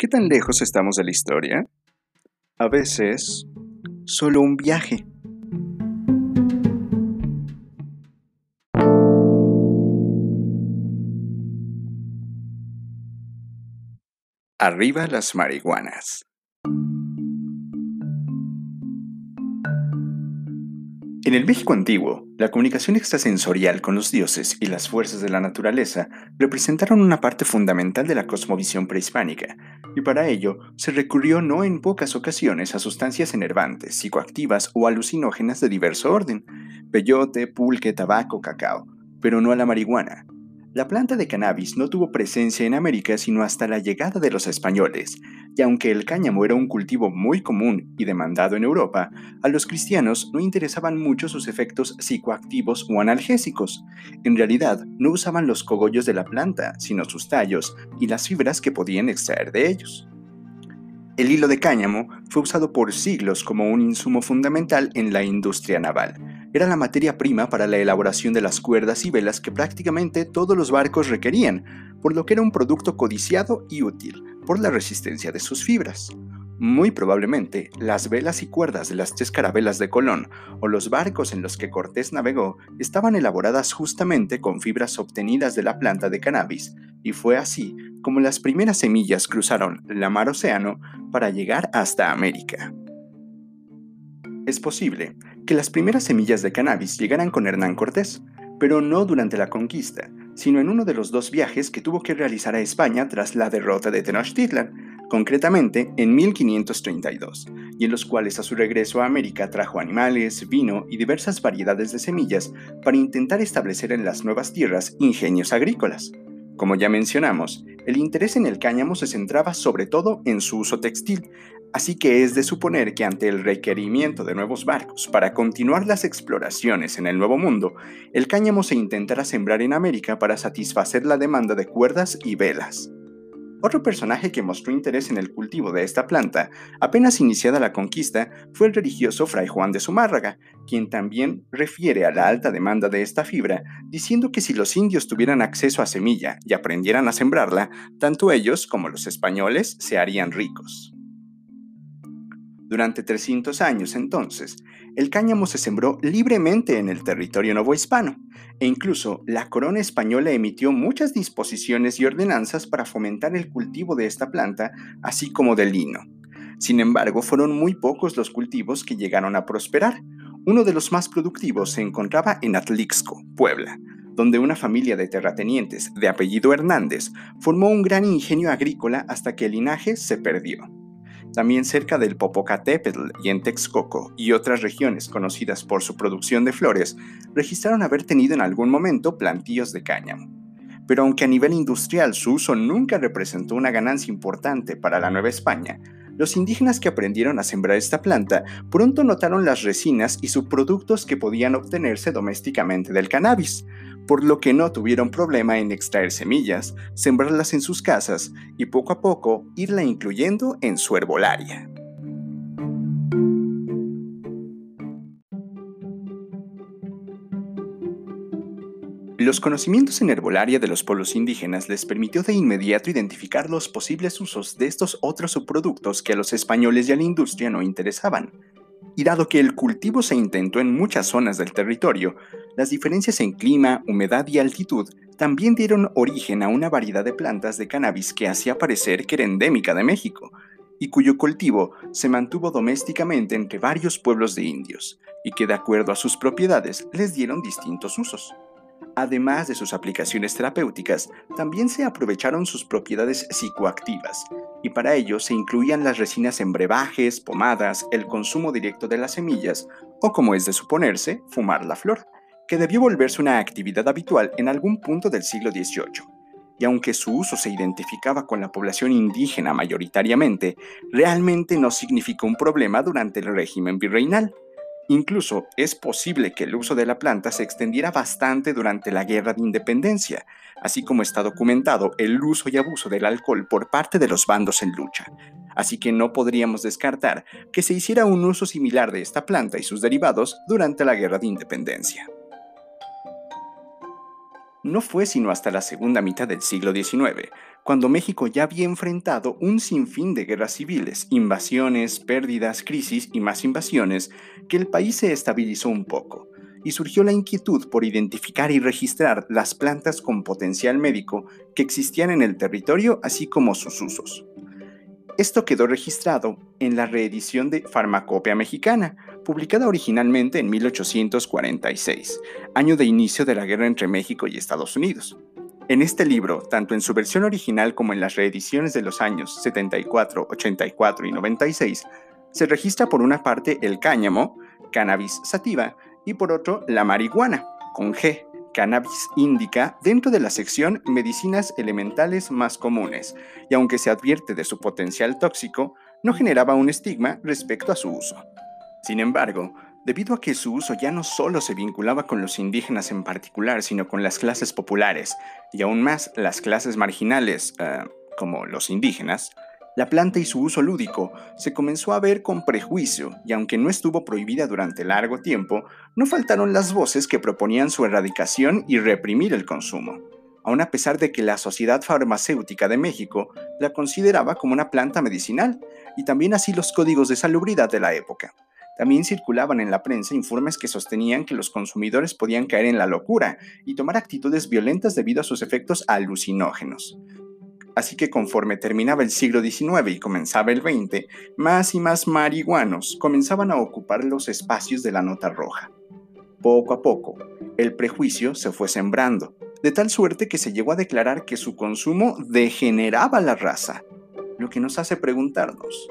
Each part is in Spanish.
¿Qué tan lejos estamos de la historia? A veces, solo un viaje. Arriba las marihuanas. En el México antiguo, la comunicación extrasensorial con los dioses y las fuerzas de la naturaleza representaron una parte fundamental de la cosmovisión prehispánica, y para ello se recurrió no en pocas ocasiones a sustancias enervantes, psicoactivas o alucinógenas de diverso orden, peyote, pulque, tabaco, cacao, pero no a la marihuana, la planta de cannabis no tuvo presencia en América sino hasta la llegada de los españoles, y aunque el cáñamo era un cultivo muy común y demandado en Europa, a los cristianos no interesaban mucho sus efectos psicoactivos o analgésicos. En realidad, no usaban los cogollos de la planta, sino sus tallos y las fibras que podían extraer de ellos. El hilo de cáñamo fue usado por siglos como un insumo fundamental en la industria naval era la materia prima para la elaboración de las cuerdas y velas que prácticamente todos los barcos requerían, por lo que era un producto codiciado y útil por la resistencia de sus fibras. Muy probablemente, las velas y cuerdas de las tres carabelas de Colón o los barcos en los que Cortés navegó estaban elaboradas justamente con fibras obtenidas de la planta de cannabis, y fue así como las primeras semillas cruzaron la mar océano para llegar hasta América. Es posible que las primeras semillas de cannabis llegaran con Hernán Cortés, pero no durante la conquista, sino en uno de los dos viajes que tuvo que realizar a España tras la derrota de Tenochtitlan, concretamente en 1532, y en los cuales a su regreso a América trajo animales, vino y diversas variedades de semillas para intentar establecer en las nuevas tierras ingenios agrícolas. Como ya mencionamos, el interés en el cáñamo se centraba sobre todo en su uso textil, así que es de suponer que ante el requerimiento de nuevos barcos para continuar las exploraciones en el Nuevo Mundo, el cáñamo se intentará sembrar en América para satisfacer la demanda de cuerdas y velas. Otro personaje que mostró interés en el cultivo de esta planta, apenas iniciada la conquista, fue el religioso Fray Juan de Zumárraga, quien también refiere a la alta demanda de esta fibra, diciendo que si los indios tuvieran acceso a semilla y aprendieran a sembrarla, tanto ellos como los españoles se harían ricos. Durante 300 años entonces, el cáñamo se sembró libremente en el territorio novohispano, e incluso la corona española emitió muchas disposiciones y ordenanzas para fomentar el cultivo de esta planta, así como del lino. Sin embargo, fueron muy pocos los cultivos que llegaron a prosperar. Uno de los más productivos se encontraba en Atlixco, Puebla, donde una familia de terratenientes de apellido Hernández formó un gran ingenio agrícola hasta que el linaje se perdió. También cerca del Popocatépetl y en Texcoco y otras regiones conocidas por su producción de flores, registraron haber tenido en algún momento plantíos de cáñamo. Pero aunque a nivel industrial su uso nunca representó una ganancia importante para la Nueva España, los indígenas que aprendieron a sembrar esta planta pronto notaron las resinas y subproductos que podían obtenerse domésticamente del cannabis, por lo que no tuvieron problema en extraer semillas, sembrarlas en sus casas y poco a poco irla incluyendo en su herbolaria. Los conocimientos en herbolaria de los pueblos indígenas les permitió de inmediato identificar los posibles usos de estos otros subproductos que a los españoles y a la industria no interesaban. Y dado que el cultivo se intentó en muchas zonas del territorio, las diferencias en clima, humedad y altitud también dieron origen a una variedad de plantas de cannabis que hacía parecer que era endémica de México, y cuyo cultivo se mantuvo domésticamente entre varios pueblos de indios, y que de acuerdo a sus propiedades les dieron distintos usos. Además de sus aplicaciones terapéuticas, también se aprovecharon sus propiedades psicoactivas, y para ello se incluían las resinas en brebajes, pomadas, el consumo directo de las semillas, o como es de suponerse, fumar la flor, que debió volverse una actividad habitual en algún punto del siglo XVIII. Y aunque su uso se identificaba con la población indígena mayoritariamente, realmente no significó un problema durante el régimen virreinal. Incluso es posible que el uso de la planta se extendiera bastante durante la Guerra de Independencia, así como está documentado el uso y abuso del alcohol por parte de los bandos en lucha. Así que no podríamos descartar que se hiciera un uso similar de esta planta y sus derivados durante la Guerra de Independencia. No fue sino hasta la segunda mitad del siglo XIX, cuando México ya había enfrentado un sinfín de guerras civiles, invasiones, pérdidas, crisis y más invasiones, que el país se estabilizó un poco, y surgió la inquietud por identificar y registrar las plantas con potencial médico que existían en el territorio, así como sus usos. Esto quedó registrado en la reedición de Farmacopea Mexicana, publicada originalmente en 1846, año de inicio de la guerra entre México y Estados Unidos. En este libro, tanto en su versión original como en las reediciones de los años 74, 84 y 96, se registra por una parte el cáñamo, cannabis sativa, y por otro la marihuana, con G, cannabis indica dentro de la sección medicinas elementales más comunes, y aunque se advierte de su potencial tóxico, no generaba un estigma respecto a su uso. Sin embargo, debido a que su uso ya no solo se vinculaba con los indígenas en particular, sino con las clases populares y aún más las clases marginales, eh, como los indígenas, la planta y su uso lúdico se comenzó a ver con prejuicio y aunque no estuvo prohibida durante largo tiempo, no faltaron las voces que proponían su erradicación y reprimir el consumo, aun a pesar de que la Sociedad Farmacéutica de México la consideraba como una planta medicinal y también así los códigos de salubridad de la época. También circulaban en la prensa informes que sostenían que los consumidores podían caer en la locura y tomar actitudes violentas debido a sus efectos alucinógenos. Así que conforme terminaba el siglo XIX y comenzaba el XX, más y más marihuanos comenzaban a ocupar los espacios de la nota roja. Poco a poco, el prejuicio se fue sembrando, de tal suerte que se llegó a declarar que su consumo degeneraba la raza, lo que nos hace preguntarnos,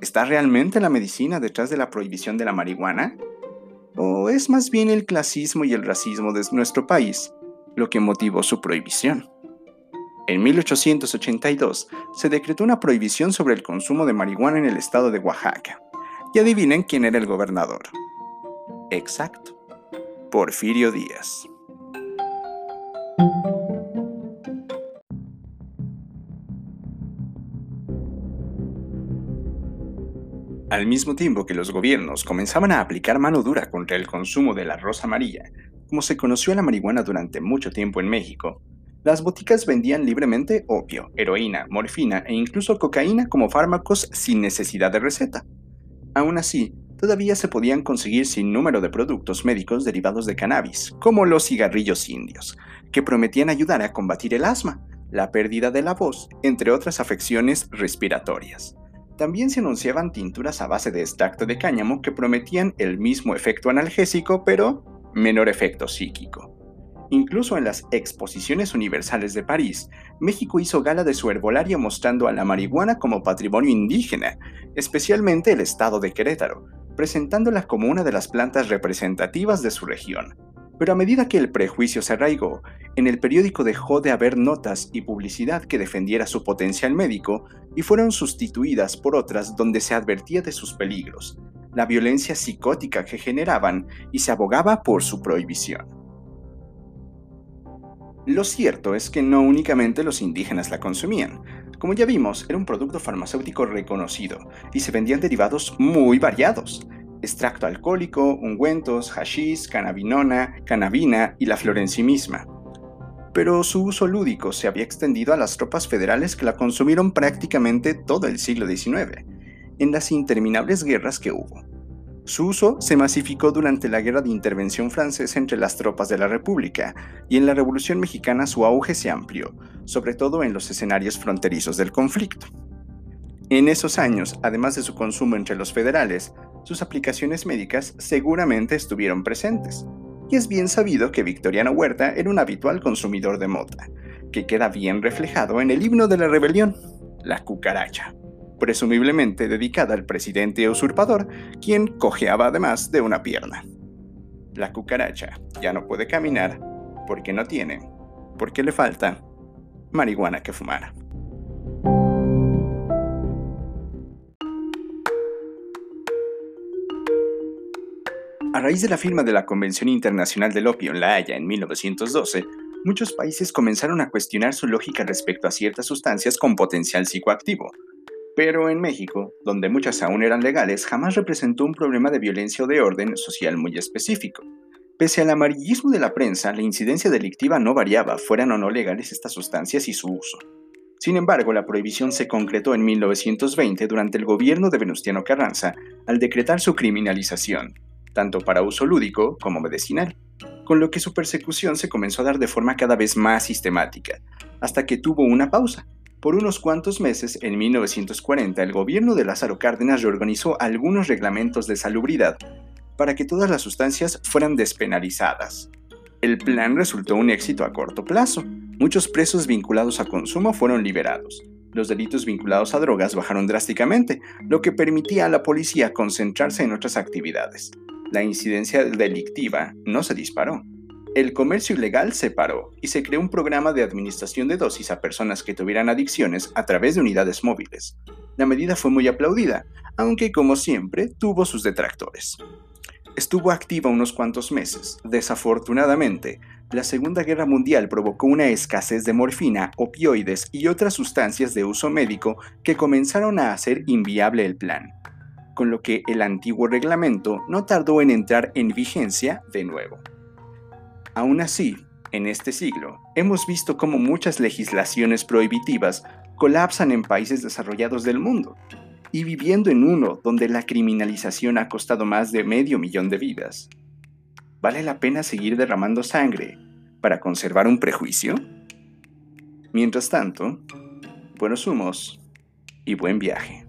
¿Está realmente la medicina detrás de la prohibición de la marihuana? ¿O es más bien el clasismo y el racismo de nuestro país lo que motivó su prohibición? En 1882 se decretó una prohibición sobre el consumo de marihuana en el estado de Oaxaca. Y adivinen quién era el gobernador. Exacto, Porfirio Díaz. Al mismo tiempo que los gobiernos comenzaban a aplicar mano dura contra el consumo de la rosa amarilla, como se conoció a la marihuana durante mucho tiempo en México, las boticas vendían libremente opio, heroína, morfina e incluso cocaína como fármacos sin necesidad de receta. Aún así, todavía se podían conseguir sin número de productos médicos derivados de cannabis, como los cigarrillos indios, que prometían ayudar a combatir el asma, la pérdida de la voz, entre otras afecciones respiratorias. También se anunciaban tinturas a base de extracto de cáñamo que prometían el mismo efecto analgésico, pero menor efecto psíquico. Incluso en las exposiciones universales de París, México hizo gala de su herbolario mostrando a la marihuana como patrimonio indígena, especialmente el estado de Querétaro, presentándola como una de las plantas representativas de su región. Pero a medida que el prejuicio se arraigó, en el periódico dejó de haber notas y publicidad que defendiera su potencial médico y fueron sustituidas por otras donde se advertía de sus peligros, la violencia psicótica que generaban y se abogaba por su prohibición. Lo cierto es que no únicamente los indígenas la consumían. Como ya vimos, era un producto farmacéutico reconocido y se vendían derivados muy variados, extracto alcohólico, ungüentos, hashish, cannabinona, cannabina y la florencia misma. Pero su uso lúdico se había extendido a las tropas federales que la consumieron prácticamente todo el siglo XIX, en las interminables guerras que hubo. Su uso se masificó durante la Guerra de Intervención Francesa entre las tropas de la República, y en la Revolución Mexicana su auge se amplió, sobre todo en los escenarios fronterizos del conflicto. En esos años, además de su consumo entre los federales, sus aplicaciones médicas seguramente estuvieron presentes. Y es bien sabido que Victoriano Huerta era un habitual consumidor de mota, que queda bien reflejado en el himno de la rebelión, la cucaracha, presumiblemente dedicada al presidente usurpador, quien cojeaba además de una pierna. La cucaracha ya no puede caminar porque no tiene, porque le falta marihuana que fumar. Raíz de la firma de la Convención Internacional del Opio en La Haya en 1912, muchos países comenzaron a cuestionar su lógica respecto a ciertas sustancias con potencial psicoactivo. Pero en México, donde muchas aún eran legales, jamás representó un problema de violencia o de orden social muy específico. Pese al amarillismo de la prensa, la incidencia delictiva no variaba, fueran o no legales estas sustancias y su uso. Sin embargo, la prohibición se concretó en 1920 durante el gobierno de Venustiano Carranza al decretar su criminalización, tanto para uso lúdico como medicinal, con lo que su persecución se comenzó a dar de forma cada vez más sistemática, hasta que tuvo una pausa. Por unos cuantos meses, en 1940, el gobierno de Lázaro Cárdenas reorganizó algunos reglamentos de salubridad para que todas las sustancias fueran despenalizadas. El plan resultó un éxito a corto plazo. Muchos presos vinculados a consumo fueron liberados. Los delitos vinculados a drogas bajaron drásticamente, lo que permitía a la policía concentrarse en otras actividades. La incidencia delictiva no se disparó. El comercio ilegal se paró y se creó un programa de administración de dosis a personas que tuvieran adicciones a través de unidades móviles. La medida fue muy aplaudida, aunque como siempre tuvo sus detractores. Estuvo activa unos cuantos meses. Desafortunadamente, la Segunda Guerra Mundial provocó una escasez de morfina, opioides y otras sustancias de uso médico que comenzaron a hacer inviable el plan, con lo que el antiguo reglamento no tardó en entrar en vigencia de nuevo. Aún así, en este siglo, hemos visto cómo muchas legislaciones prohibitivas colapsan en países desarrollados del mundo, y viviendo en uno donde la criminalización ha costado más de medio millón de vidas. ¿Vale la pena seguir derramando sangre para conservar un prejuicio? Mientras tanto, buenos humos y buen viaje.